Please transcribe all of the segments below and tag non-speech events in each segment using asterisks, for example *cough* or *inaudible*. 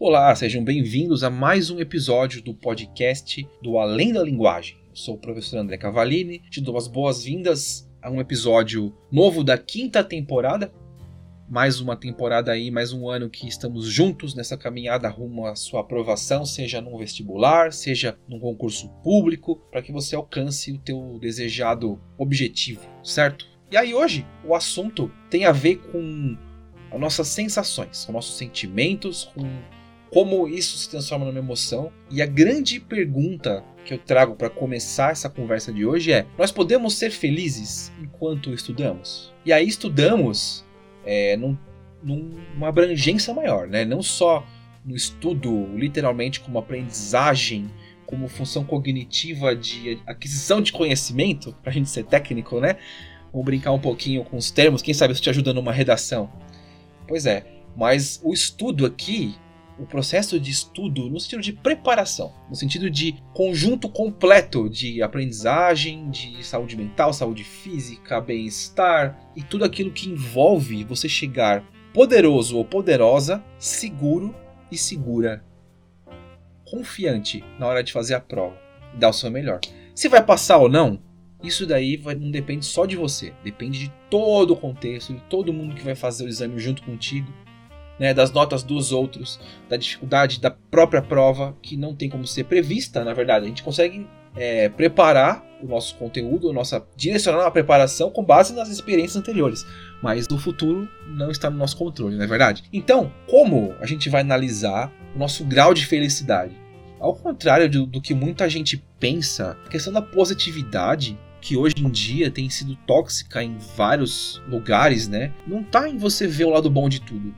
Olá, sejam bem-vindos a mais um episódio do podcast do Além da Linguagem. Eu sou o professor André Cavalini, te dou as boas-vindas a um episódio novo da quinta temporada. Mais uma temporada aí, mais um ano que estamos juntos nessa caminhada rumo à sua aprovação, seja num vestibular, seja num concurso público, para que você alcance o teu desejado objetivo, certo? E aí hoje o assunto tem a ver com as nossas sensações, com nossos sentimentos, com como isso se transforma numa emoção. E a grande pergunta que eu trago para começar essa conversa de hoje é: nós podemos ser felizes enquanto estudamos? E aí estudamos é, num, numa abrangência maior, né? Não só no estudo, literalmente como aprendizagem, como função cognitiva de aquisição de conhecimento, para a gente ser técnico, né? Vamos brincar um pouquinho com os termos, quem sabe isso te ajuda numa redação. Pois é, mas o estudo aqui o processo de estudo no sentido de preparação, no sentido de conjunto completo de aprendizagem, de saúde mental, saúde física, bem-estar e tudo aquilo que envolve você chegar poderoso ou poderosa, seguro e segura, confiante na hora de fazer a prova, dar o seu melhor. Se vai passar ou não, isso daí vai, não depende só de você, depende de todo o contexto, de todo mundo que vai fazer o exame junto contigo né, das notas dos outros, da dificuldade da própria prova, que não tem como ser prevista, na verdade. A gente consegue é, preparar o nosso conteúdo, nossa direcionar a preparação com base nas experiências anteriores, mas o futuro não está no nosso controle, não é verdade? Então, como a gente vai analisar o nosso grau de felicidade? Ao contrário do, do que muita gente pensa, a questão da positividade que hoje em dia tem sido tóxica em vários lugares, né? Não tá em você ver o lado bom de tudo.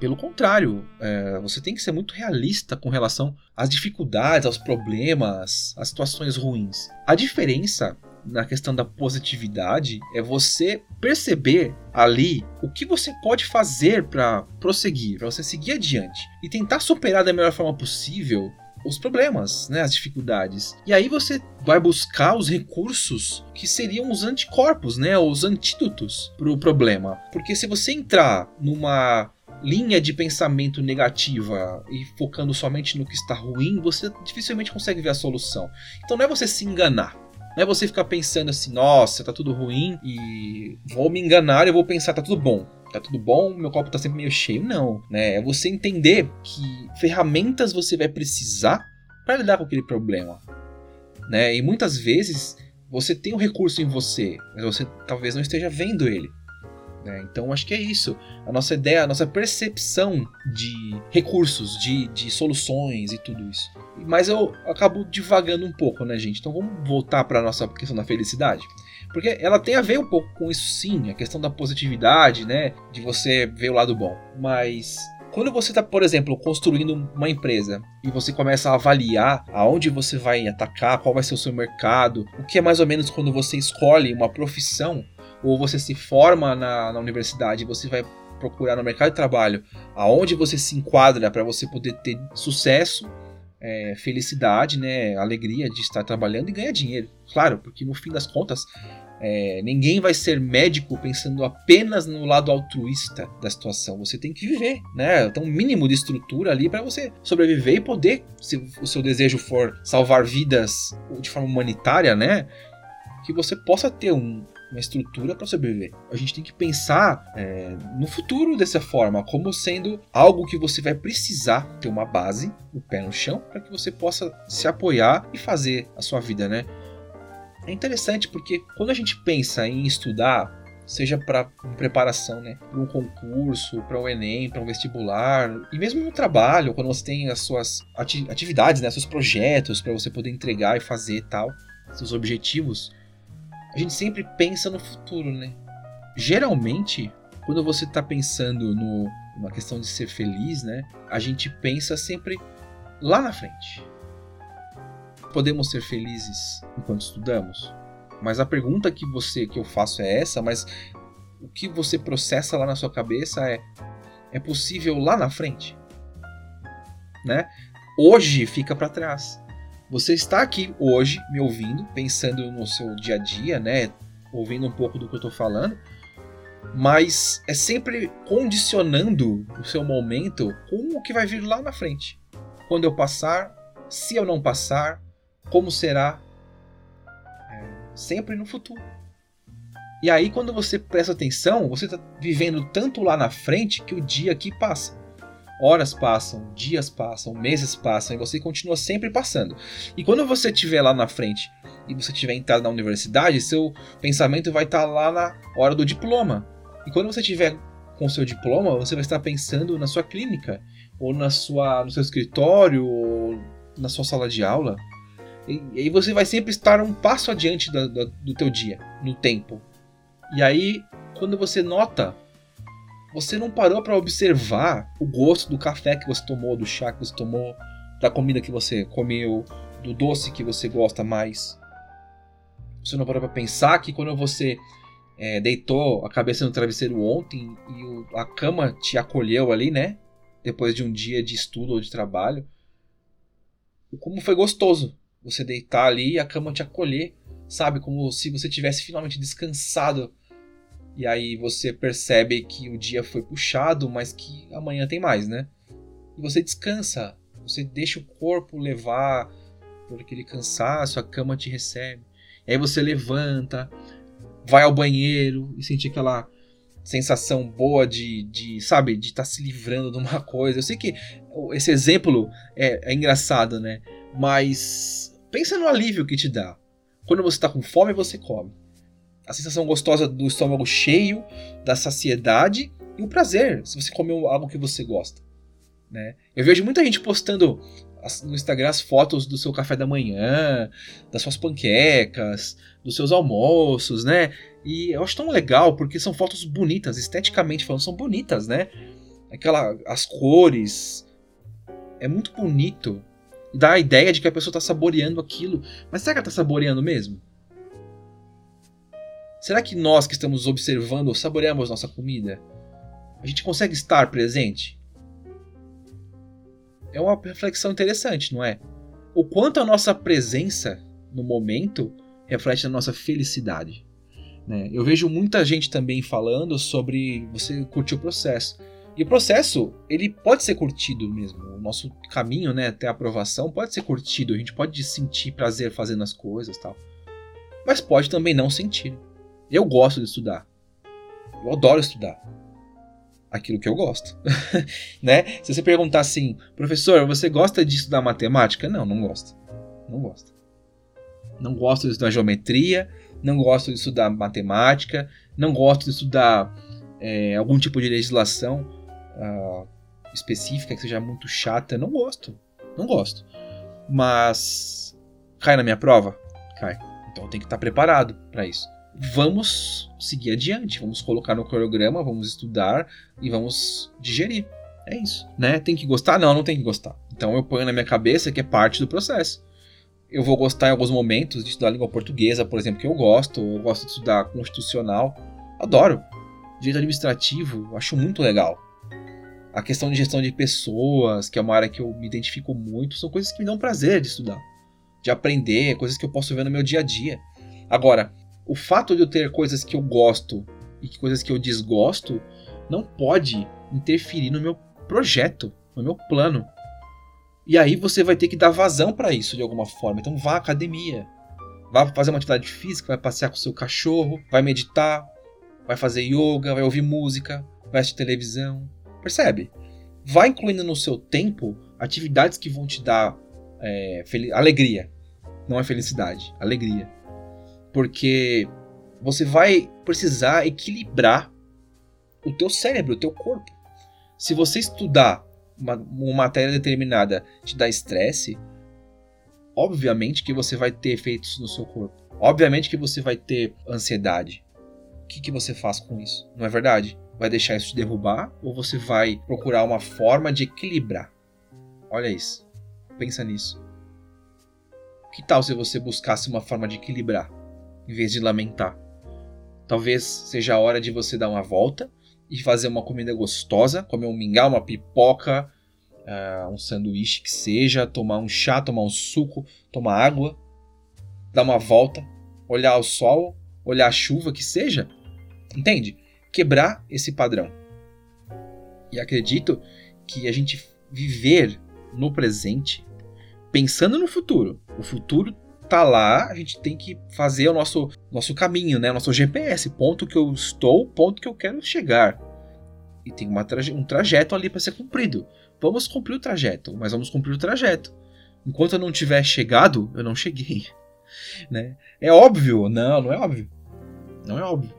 Pelo contrário, é, você tem que ser muito realista com relação às dificuldades, aos problemas, às situações ruins. A diferença na questão da positividade é você perceber ali o que você pode fazer para prosseguir, para você seguir adiante e tentar superar da melhor forma possível os problemas, né, as dificuldades. E aí você vai buscar os recursos que seriam os anticorpos, né, os antídotos para o problema. Porque se você entrar numa linha de pensamento negativa e focando somente no que está ruim, você dificilmente consegue ver a solução. Então não é você se enganar. Não é você ficar pensando assim, nossa, tá tudo ruim e vou me enganar e vou pensar, tá tudo bom. Tá tudo bom, meu copo tá sempre meio cheio. Não, né? É você entender que ferramentas você vai precisar para lidar com aquele problema. Né? E muitas vezes você tem um recurso em você, mas você talvez não esteja vendo ele. Né? Então acho que é isso. A nossa ideia, a nossa percepção de recursos, de, de soluções e tudo isso. Mas eu acabo divagando um pouco, né, gente? Então vamos voltar para a nossa questão da felicidade. Porque ela tem a ver um pouco com isso sim, a questão da positividade, né? De você ver o lado bom. Mas quando você está, por exemplo, construindo uma empresa e você começa a avaliar aonde você vai atacar, qual vai ser o seu mercado, o que é mais ou menos quando você escolhe uma profissão, ou você se forma na, na universidade e você vai procurar no mercado de trabalho aonde você se enquadra para você poder ter sucesso, é, felicidade, né, alegria de estar trabalhando e ganhar dinheiro. Claro, porque no fim das contas é, ninguém vai ser médico pensando apenas no lado altruísta da situação. Você tem que viver, né? Tem um mínimo de estrutura ali para você sobreviver e poder, se o seu desejo for salvar vidas de forma humanitária, né? Que você possa ter um, uma estrutura para sobreviver. A gente tem que pensar é, no futuro dessa forma, como sendo algo que você vai precisar ter uma base, o pé no chão, para que você possa se apoiar e fazer a sua vida, né? É interessante porque quando a gente pensa em estudar, seja para preparação, né, para um concurso, para um Enem, para um vestibular, e mesmo no trabalho, quando você tem as suas atividades, né, seus projetos para você poder entregar e fazer tal, seus objetivos, a gente sempre pensa no futuro, né? Geralmente, quando você está pensando no, numa questão de ser feliz, né? A gente pensa sempre lá na frente. Podemos ser felizes enquanto estudamos? Mas a pergunta que você que eu faço é essa, mas o que você processa lá na sua cabeça é é possível lá na frente? Né? Hoje fica para trás. Você está aqui hoje me ouvindo, pensando no seu dia a dia, né? Ouvindo um pouco do que eu estou falando. mas é sempre condicionando o seu momento com o que vai vir lá na frente. Quando eu passar, se eu não passar, como será? É, sempre no futuro. E aí, quando você presta atenção, você está vivendo tanto lá na frente que o dia aqui passa. Horas passam, dias passam, meses passam e você continua sempre passando. E quando você estiver lá na frente e você tiver entrado na universidade, seu pensamento vai estar tá lá na hora do diploma. E quando você tiver com seu diploma, você vai estar pensando na sua clínica, ou na sua, no seu escritório, ou na sua sala de aula. E, e aí você vai sempre estar um passo adiante do, teu dia, no tempo. E aí, quando você nota, você não parou para observar o gosto do café que você tomou, do chá que você tomou, da comida que você comeu, do doce que você gosta mais. Você não parou para pensar que quando você é, deitou a cabeça no travesseiro ontem e o, a cama te acolheu ali, né? Depois de um dia de estudo ou de trabalho, como foi gostoso você deitar ali e a cama te acolher, sabe? Como se você tivesse finalmente descansado e aí você percebe que o dia foi puxado, mas que amanhã tem mais, né? E você descansa, você deixa o corpo levar por aquele cansaço, a cama te recebe. E aí você levanta, vai ao banheiro e sente aquela sensação boa de, de sabe, de estar tá se livrando de uma *laughs* coisa. Eu sei que esse exemplo é, é engraçado, né? Mas pensa no alívio que te dá. Quando você está com fome, você come a sensação gostosa do estômago cheio, da saciedade e o prazer se você comeu algo que você gosta. Né? Eu vejo muita gente postando no Instagram as fotos do seu café da manhã, das suas panquecas, dos seus almoços, né? E eu acho tão legal porque são fotos bonitas, esteticamente falando, são bonitas, né? Aquela, as cores, é muito bonito. Dá a ideia de que a pessoa está saboreando aquilo. Mas será que ela está saboreando mesmo? Será que nós que estamos observando saboreamos nossa comida? A gente consegue estar presente? É uma reflexão interessante, não é? O quanto a nossa presença no momento reflete na nossa felicidade. Né? Eu vejo muita gente também falando sobre você curtir o processo. E o processo, ele pode ser curtido mesmo. O nosso caminho né, até a aprovação pode ser curtido. A gente pode sentir prazer fazendo as coisas tal. Mas pode também não sentir. Eu gosto de estudar. Eu adoro estudar. Aquilo que eu gosto. *laughs* né? Se você perguntar assim, professor, você gosta de estudar matemática? Não, não gosto. Não gosto. Não gosto de estudar geometria, não gosto de estudar matemática, não gosto de estudar é, algum tipo de legislação uh, específica que seja muito chata. Não gosto. Não gosto. Mas cai na minha prova? Cai. Então tenho que estar preparado para isso vamos seguir adiante, vamos colocar no cronograma, vamos estudar e vamos digerir. É isso, né? Tem que gostar? Não, não tem que gostar. Então eu ponho na minha cabeça que é parte do processo. Eu vou gostar em alguns momentos de estudar língua portuguesa, por exemplo, que eu gosto. Eu gosto de estudar constitucional. Adoro. Direito administrativo, acho muito legal. A questão de gestão de pessoas, que é uma área que eu me identifico muito, são coisas que me dão prazer de estudar, de aprender, coisas que eu posso ver no meu dia a dia. Agora, o fato de eu ter coisas que eu gosto e coisas que eu desgosto não pode interferir no meu projeto, no meu plano. E aí você vai ter que dar vazão para isso de alguma forma. Então vá à academia, vá fazer uma atividade física, vai passear com o seu cachorro, vai meditar, vai fazer yoga, vai ouvir música, vai assistir televisão. Percebe? Vai incluindo no seu tempo atividades que vão te dar é, alegria. Não é felicidade, alegria porque você vai precisar equilibrar o teu cérebro, o teu corpo. Se você estudar uma, uma matéria determinada te dá estresse, obviamente que você vai ter efeitos no seu corpo. Obviamente que você vai ter ansiedade. O que, que você faz com isso? Não é verdade? Vai deixar isso te derrubar ou você vai procurar uma forma de equilibrar? Olha isso. Pensa nisso. Que tal se você buscasse uma forma de equilibrar? Em vez de lamentar. Talvez seja a hora de você dar uma volta e fazer uma comida gostosa, comer um mingau, uma pipoca, uh, um sanduíche que seja, tomar um chá, tomar um suco, tomar água, dar uma volta, olhar o sol, olhar a chuva, que seja. Entende? quebrar esse padrão. E acredito que a gente viver no presente, pensando no futuro. O futuro tá lá, a gente tem que fazer o nosso, nosso caminho, né? Nosso GPS, ponto que eu estou, ponto que eu quero chegar. E tem uma traje um trajeto ali para ser cumprido. Vamos cumprir o trajeto, mas vamos cumprir o trajeto. Enquanto eu não tiver chegado, eu não cheguei. *laughs* Né? É óbvio? Não, não é óbvio. Não é óbvio.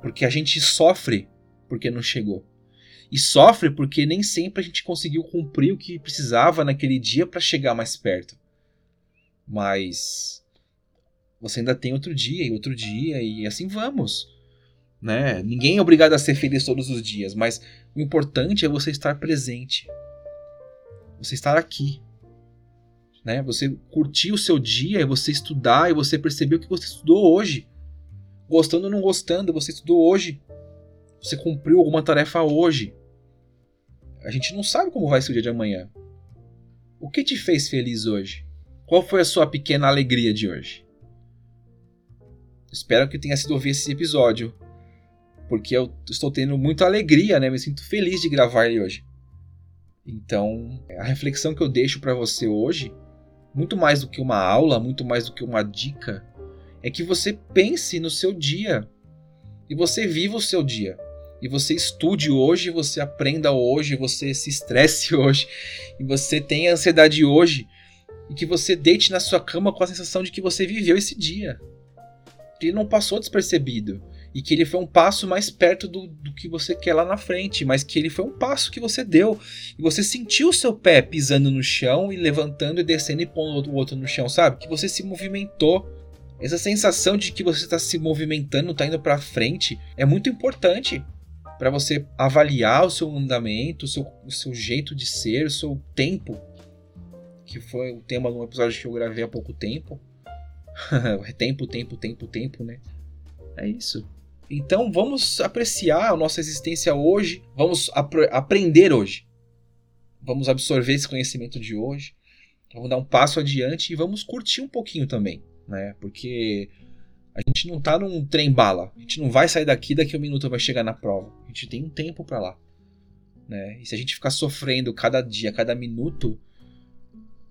Porque a gente sofre porque não chegou. E sofre porque nem sempre a gente conseguiu cumprir o que precisava naquele dia para chegar mais perto. Mas você ainda tem outro dia e outro dia e assim vamos. Né? Ninguém é obrigado a ser feliz todos os dias, mas o importante é você estar presente. Você estar aqui. Né? Você curtir o seu dia, você estudar e você perceber o que você estudou hoje. Gostando ou não gostando, você estudou hoje. Você cumpriu alguma tarefa hoje. A gente não sabe como vai ser o dia de amanhã. O que te fez feliz hoje? Qual foi a sua pequena alegria de hoje? Espero que tenha sido ouvir esse episódio, porque eu estou tendo muita alegria, né? Me sinto feliz de gravar ele hoje. Então, a reflexão que eu deixo para você hoje, muito mais do que uma aula, muito mais do que uma dica, é que você pense no seu dia e você viva o seu dia. E você estude hoje, você aprenda hoje, você se estresse *laughs* hoje, e você tenha ansiedade hoje, e que você deite na sua cama com a sensação de que você viveu esse dia. Que ele não passou despercebido. E que ele foi um passo mais perto do, do que você quer lá na frente, mas que ele foi um passo que você deu. E você sentiu o seu pé pisando no chão e levantando e descendo e pondo o outro no chão, sabe? Que você se movimentou. Essa sensação de que você está se movimentando, está indo para frente, é muito importante para você avaliar o seu andamento, o seu, o seu jeito de ser, o seu tempo que foi o tema de um episódio que eu gravei há pouco tempo. *laughs* tempo, tempo, tempo, tempo, né? É isso. Então vamos apreciar a nossa existência hoje, vamos ap aprender hoje. Vamos absorver esse conhecimento de hoje, vamos dar um passo adiante e vamos curtir um pouquinho também, né? Porque a gente não tá num trem bala, a gente não vai sair daqui daqui um minuto vai chegar na prova. A gente tem um tempo para lá, né? E se a gente ficar sofrendo cada dia, cada minuto,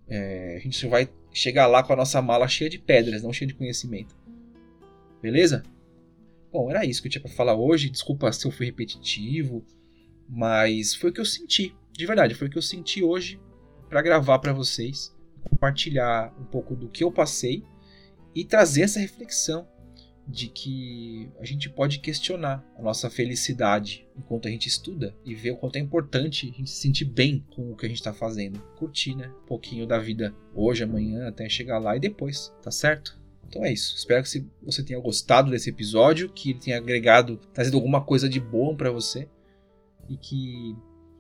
é, a gente vai chegar lá com a nossa mala cheia de pedras, não cheia de conhecimento. Beleza? Bom, era isso que eu tinha para falar hoje. Desculpa se eu fui repetitivo, mas foi o que eu senti, de verdade, foi o que eu senti hoje para gravar para vocês, compartilhar um pouco do que eu passei e trazer essa reflexão de que a gente pode questionar a nossa felicidade enquanto a gente estuda e ver o quanto é importante a gente se sentir bem com o que a gente está fazendo. Curtir, né? Um pouquinho da vida hoje, amanhã, até chegar lá e depois, tá certo? Então é isso. Espero que você tenha gostado desse episódio, que ele tenha agregado, trazido alguma coisa de bom para você e que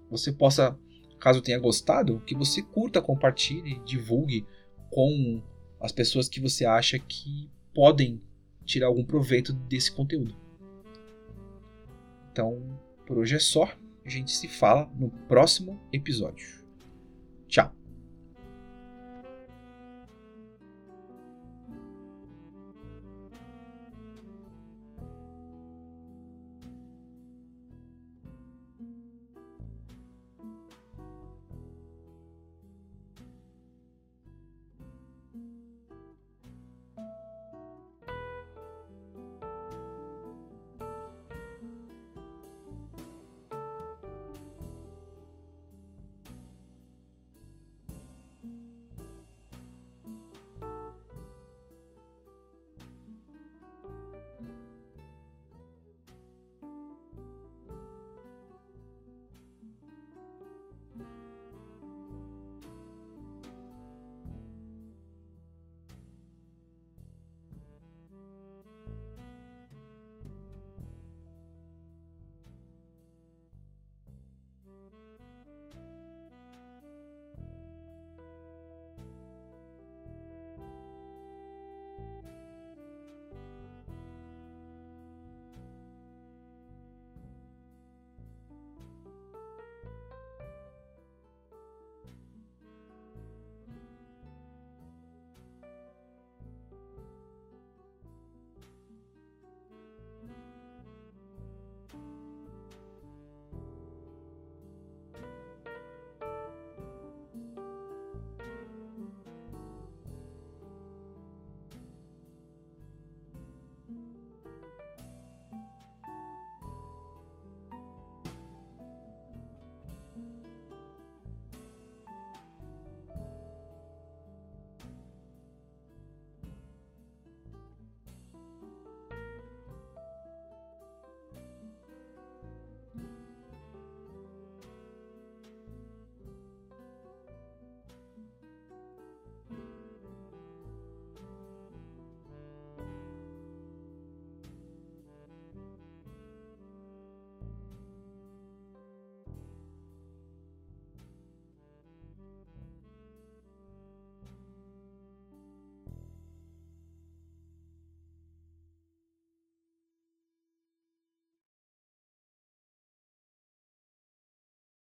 você possa, caso tenha gostado, que você curta, compartilhe, divulgue com as pessoas que você acha que podem tirar algum proveito desse conteúdo. Então, por hoje é só. A gente se fala no próximo episódio. Tchau!